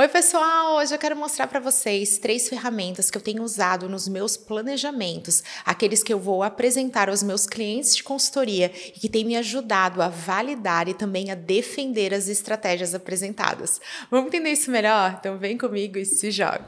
Oi, pessoal! Hoje eu quero mostrar para vocês três ferramentas que eu tenho usado nos meus planejamentos, aqueles que eu vou apresentar aos meus clientes de consultoria e que têm me ajudado a validar e também a defender as estratégias apresentadas. Vamos entender isso melhor? Então vem comigo e se joga!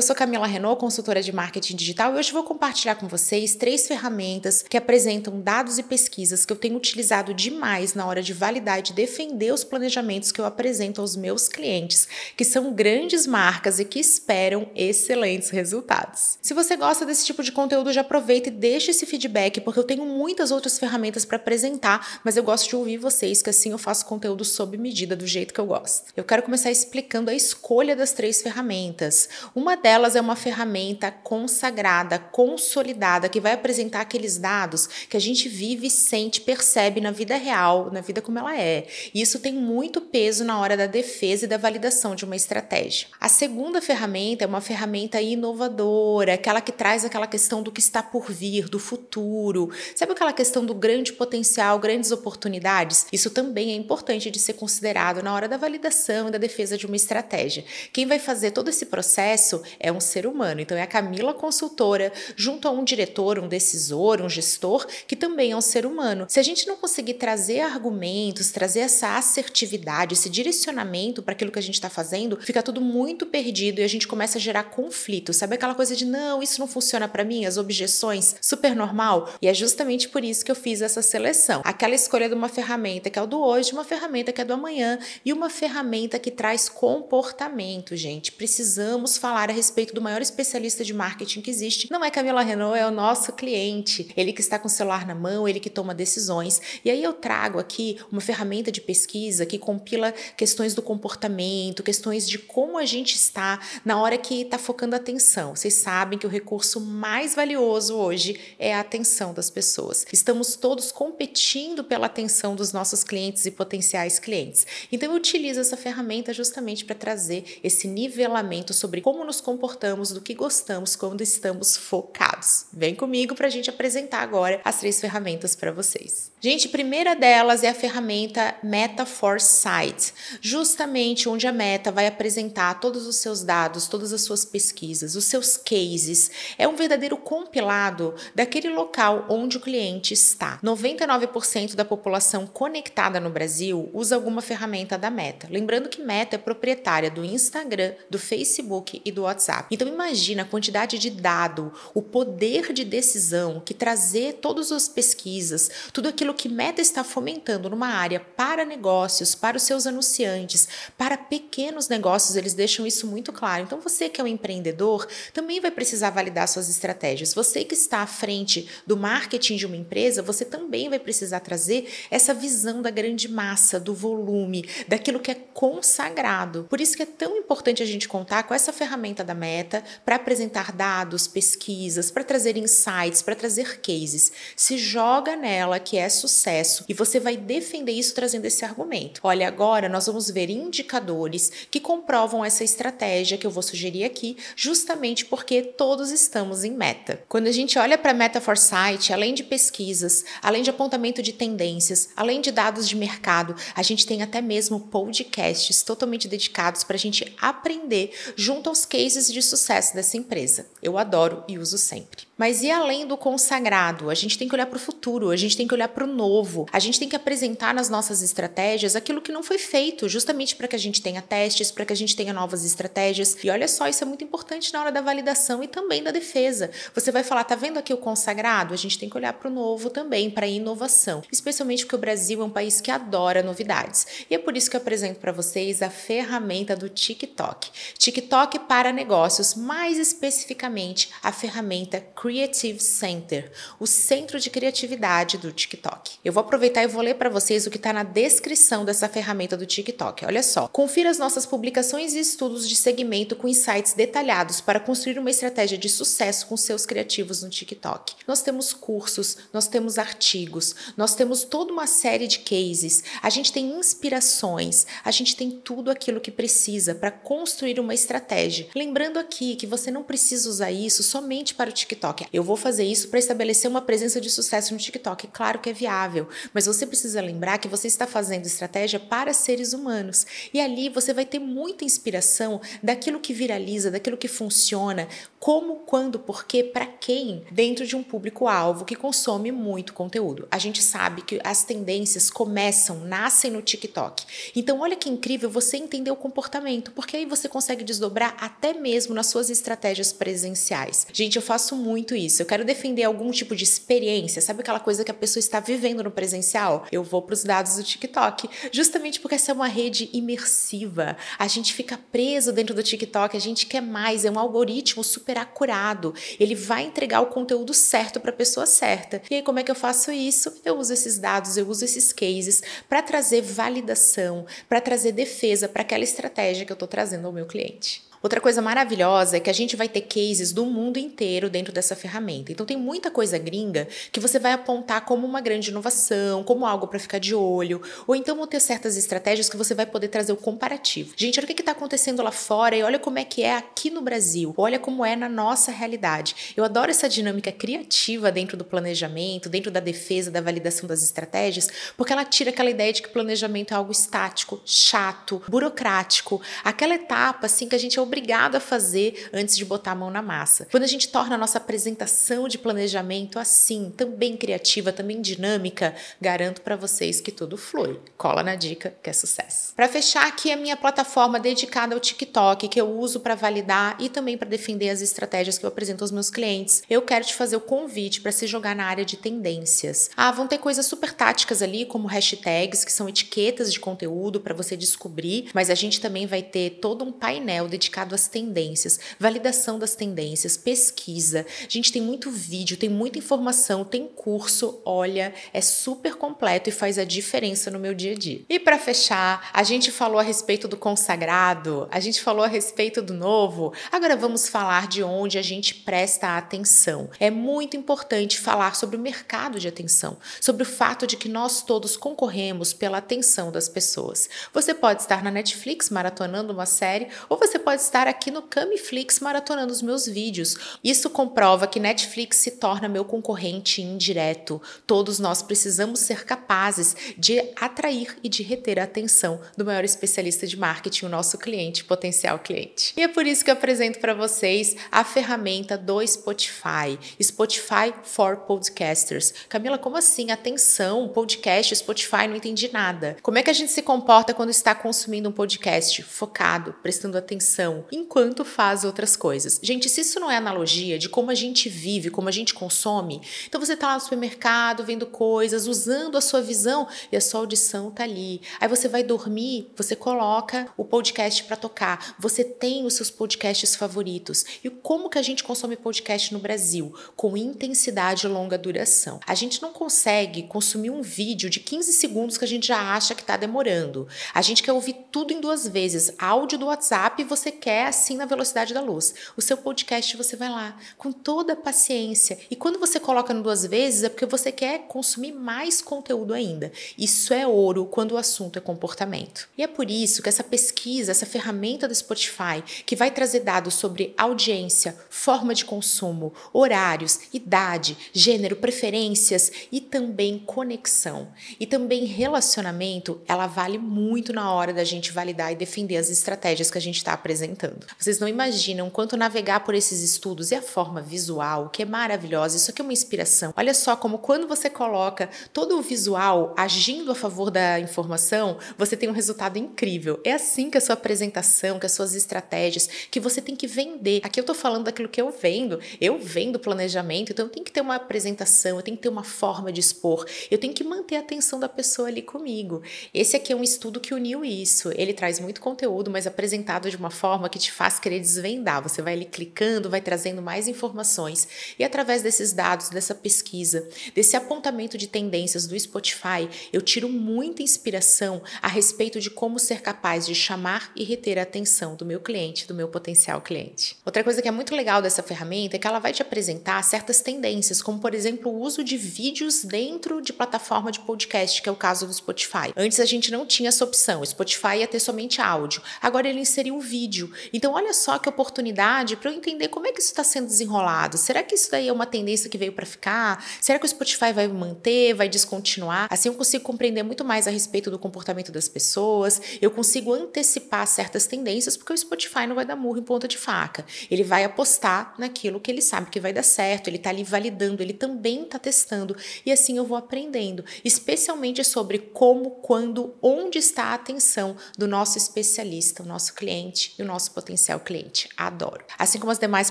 Eu sou Camila Renault, consultora de marketing digital, e hoje vou compartilhar com vocês três ferramentas que apresentam dados e pesquisas que eu tenho utilizado demais na hora de validar e de defender os planejamentos que eu apresento aos meus clientes, que são grandes marcas e que esperam excelentes resultados. Se você gosta desse tipo de conteúdo, já aproveita e deixa esse feedback, porque eu tenho muitas outras ferramentas para apresentar, mas eu gosto de ouvir vocês, que assim eu faço conteúdo sob medida, do jeito que eu gosto. Eu quero começar explicando a escolha das três ferramentas. Uma delas é uma ferramenta consagrada, consolidada, que vai apresentar aqueles dados que a gente vive, sente, percebe na vida real, na vida como ela é. E isso tem muito peso na hora da defesa e da validação de uma estratégia. A segunda ferramenta é uma ferramenta inovadora, aquela que traz aquela questão do que está por vir, do futuro. Sabe aquela questão do grande potencial, grandes oportunidades? Isso também é importante de ser considerado na hora da validação e da defesa de uma estratégia. Quem vai fazer todo esse processo é um ser humano. Então é a Camila consultora junto a um diretor, um decisor, um gestor que também é um ser humano. Se a gente não conseguir trazer argumentos, trazer essa assertividade, esse direcionamento para aquilo que a gente está fazendo, fica tudo muito perdido e a gente começa a gerar conflito. Sabe aquela coisa de não, isso não funciona para mim, as objeções, super normal? E é justamente por isso que eu fiz essa seleção. Aquela escolha de uma ferramenta que é o do hoje, uma ferramenta que é do amanhã e uma ferramenta que traz comportamento, gente. Precisamos falar a respeito do maior especialista de marketing que existe. Não é Camila Renault, é o nosso cliente. Ele que está com o celular na mão, ele que toma decisões. E aí eu trago aqui uma ferramenta de pesquisa que compila questões do comportamento, questões de como a gente está na hora que está focando a atenção. Vocês sabem que o recurso mais valioso hoje é a atenção das pessoas. Estamos todos competindo pela atenção dos nossos clientes e potenciais clientes. Então eu utilizo essa ferramenta justamente para trazer esse nivelamento sobre como nos comportamos, do que gostamos quando estamos focados. Vem comigo para a gente apresentar agora as três ferramentas para vocês. Gente, primeira delas é a ferramenta Meta Foresight, justamente onde a Meta vai apresentar todos os seus dados, todas as suas pesquisas, os seus cases. É um verdadeiro compilado daquele local onde o cliente está. 99% da população conectada no Brasil usa alguma ferramenta da Meta. Lembrando que Meta é proprietária do Instagram, do Facebook e do WhatsApp. Então imagina a quantidade de dado, o poder de decisão que trazer todas as pesquisas, tudo aquilo que Meta está fomentando numa área para negócios, para os seus anunciantes, para pequenos negócios, eles deixam isso muito claro. Então você que é um empreendedor também vai precisar validar suas estratégias. Você que está à frente do marketing de uma empresa, você também vai precisar trazer essa visão da grande massa, do volume, daquilo que é consagrado. Por isso que é tão importante a gente contar com essa ferramenta da Meta para apresentar dados, pesquisas, para trazer insights, para trazer cases. Se joga nela que é sucesso e você vai defender isso trazendo esse argumento. Olha, agora nós vamos ver indicadores que comprovam essa estratégia que eu vou sugerir aqui, justamente porque todos estamos em meta. Quando a gente olha para Meta Foresight, além de pesquisas, além de apontamento de tendências, além de dados de mercado, a gente tem até mesmo podcasts totalmente dedicados para a gente aprender junto aos cases de sucesso dessa empresa. Eu adoro e uso sempre. Mas e além do consagrado? A gente tem que olhar para o futuro, a gente tem que olhar para o novo, a gente tem que apresentar nas nossas estratégias aquilo que não foi feito, justamente para que a gente tenha testes, para que a gente tenha novas estratégias. E olha só, isso é muito importante na hora da validação e também da defesa. Você vai falar, tá vendo aqui o consagrado? A gente tem que olhar para o novo também, para a inovação, especialmente porque o Brasil é um país que adora novidades. E é por isso que eu apresento para vocês a ferramenta do TikTok. TikTok para negócios, mais especificamente a ferramenta Creative Center, o centro de criatividade do TikTok. Eu vou aproveitar e vou ler para vocês o que está na descrição dessa ferramenta do TikTok. Olha só. Confira as nossas publicações e estudos de segmento com insights detalhados para construir uma estratégia de sucesso com seus criativos no TikTok. Nós temos cursos, nós temos artigos, nós temos toda uma série de cases, a gente tem inspirações, a gente tem tudo aquilo que precisa para construir uma estratégia. Lembrando aqui que você não precisa usar isso somente para o TikTok Eu vou fazer isso para estabelecer uma presença de sucesso no TikTok. Claro que é viável, mas você precisa lembrar que você está fazendo estratégia para seres humanos. E ali você vai ter muita inspiração daquilo que viraliza, daquilo que funciona, como, quando, por quê, para quem, dentro de um público-alvo que consome muito conteúdo. A gente sabe que as tendências começam, nascem no TikTok. Então, olha que incrível você entender o comportamento, porque aí você consegue desdobrar até mesmo nas suas estratégias presenciais. Gente, eu faço muito isso. Eu quero defender algum tipo de experiência, sabe aquela coisa que a pessoa está vivendo no presencial? Eu vou para os dados do TikTok, justamente porque essa é uma rede imersiva. A gente fica preso dentro do TikTok, a gente quer mais, é um algoritmo super acurado. Ele vai entregar o conteúdo certo para a pessoa certa. E aí, como é que eu faço isso? Eu uso esses dados, eu uso esses cases para trazer validação, para trazer defesa para aquela estratégia que eu estou trazendo ao meu cliente. Outra coisa maravilhosa é que a gente vai ter cases do mundo inteiro dentro dessa ferramenta. Então tem muita coisa gringa que você vai apontar como uma grande inovação, como algo para ficar de olho, ou então vão ter certas estratégias que você vai poder trazer o comparativo. Gente, olha o que está acontecendo lá fora e olha como é que é aqui no Brasil. Olha como é na nossa realidade. Eu adoro essa dinâmica criativa dentro do planejamento, dentro da defesa, da validação das estratégias, porque ela tira aquela ideia de que planejamento é algo estático, chato, burocrático, aquela etapa assim que a gente é obrigado a fazer antes de botar a mão na massa. Quando a gente torna a nossa apresentação de planejamento assim, também criativa, também dinâmica, garanto para vocês que tudo flui. Cola na dica que é sucesso. Para fechar aqui a minha plataforma dedicada ao TikTok, que eu uso para validar e também para defender as estratégias que eu apresento aos meus clientes, eu quero te fazer o convite para se jogar na área de tendências. Ah, vão ter coisas super táticas ali, como hashtags, que são etiquetas de conteúdo para você descobrir, mas a gente também vai ter todo um painel dedicado às tendências, validação das tendências, pesquisa. A gente tem muito vídeo, tem muita informação, tem curso. Olha, é super completo e faz a diferença no meu dia a dia. E para fechar, a gente falou a respeito do consagrado, a gente falou a respeito do novo. Agora vamos falar de onde a gente presta atenção. É muito importante falar sobre o mercado de atenção, sobre o fato de que nós todos concorremos pela atenção das pessoas. Você pode estar na Netflix maratonando uma série ou você pode estar aqui no Camiflix maratonando os meus vídeos. Isso comprova que Netflix se torna meu concorrente indireto. Todos nós precisamos ser capazes de atrair e de reter a atenção do maior especialista de marketing, o nosso cliente, potencial cliente. E é por isso que eu apresento para vocês a ferramenta do Spotify, Spotify for Podcasters. Camila, como assim? Atenção, podcast, Spotify, não entendi nada. Como é que a gente se comporta quando está consumindo um podcast? Focado, prestando atenção, enquanto faz outras coisas. Gente, se isso não é analogia de como a gente vive, como a gente consome, então você está lá no supermercado vendo coisas, usando a sua visão e a sua audição está ali. Aí você vai dormir, você coloca o podcast para tocar. Você tem os seus podcasts favoritos. E como que a gente consome podcast no Brasil? Com intensidade e longa duração. A gente não consegue consumir um vídeo de 15 segundos que a gente já acha que está demorando. A gente quer ouvir tudo em duas vezes. Áudio do WhatsApp você quer assim na velocidade da luz. O seu podcast você vai lá com toda a paciência. E quando você coloca no duas vezes é porque você quer consumir mais conteúdo ainda. Isso é ouro quando o assunto é comportamento. E é por isso que essa pesquisa, essa ferramenta do Spotify, que vai trazer dados sobre audiência, forma de consumo, horários, idade, gênero, preferências e também conexão. E também relacionamento, ela vale muito na hora da gente validar e defender as estratégias que a gente está apresentando apresentando. Vocês não imaginam quanto navegar por esses estudos e a forma visual, que é maravilhosa, isso aqui é uma inspiração. Olha só como quando você coloca todo o visual agindo a favor da informação, você tem um resultado incrível. É assim que a sua apresentação, que as suas estratégias, que você tem que vender. Aqui eu tô falando daquilo que eu vendo. Eu vendo planejamento, então eu tenho que ter uma apresentação, eu tenho que ter uma forma de expor, eu tenho que manter a atenção da pessoa ali comigo. Esse aqui é um estudo que uniu isso. Ele traz muito conteúdo, mas apresentado de uma forma forma que te faz querer desvendar. Você vai ali clicando, vai trazendo mais informações e através desses dados, dessa pesquisa, desse apontamento de tendências do Spotify, eu tiro muita inspiração a respeito de como ser capaz de chamar e reter a atenção do meu cliente, do meu potencial cliente. Outra coisa que é muito legal dessa ferramenta é que ela vai te apresentar certas tendências, como por exemplo o uso de vídeos dentro de plataforma de podcast, que é o caso do Spotify. Antes a gente não tinha essa opção, o Spotify ia ter somente áudio. Agora ele inseriu o vídeo. Então, olha só que oportunidade para eu entender como é que isso está sendo desenrolado. Será que isso daí é uma tendência que veio para ficar? Será que o Spotify vai manter, vai descontinuar? Assim eu consigo compreender muito mais a respeito do comportamento das pessoas, eu consigo antecipar certas tendências, porque o Spotify não vai dar murro em ponta de faca. Ele vai apostar naquilo que ele sabe que vai dar certo, ele está ali validando, ele também está testando. E assim eu vou aprendendo, especialmente sobre como, quando, onde está a atenção do nosso especialista, o nosso cliente e o nosso potencial cliente. Adoro. Assim como as demais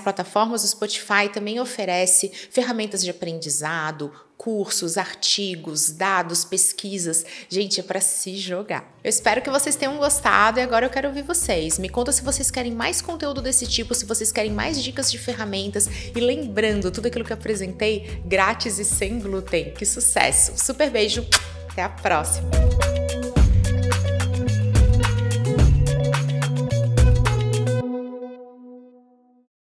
plataformas, o Spotify também oferece ferramentas de aprendizado, cursos, artigos, dados, pesquisas. Gente, é para se jogar. Eu espero que vocês tenham gostado e agora eu quero ouvir vocês. Me conta se vocês querem mais conteúdo desse tipo, se vocês querem mais dicas de ferramentas e lembrando tudo aquilo que eu apresentei grátis e sem glúten. Que sucesso. Super beijo. Até a próxima.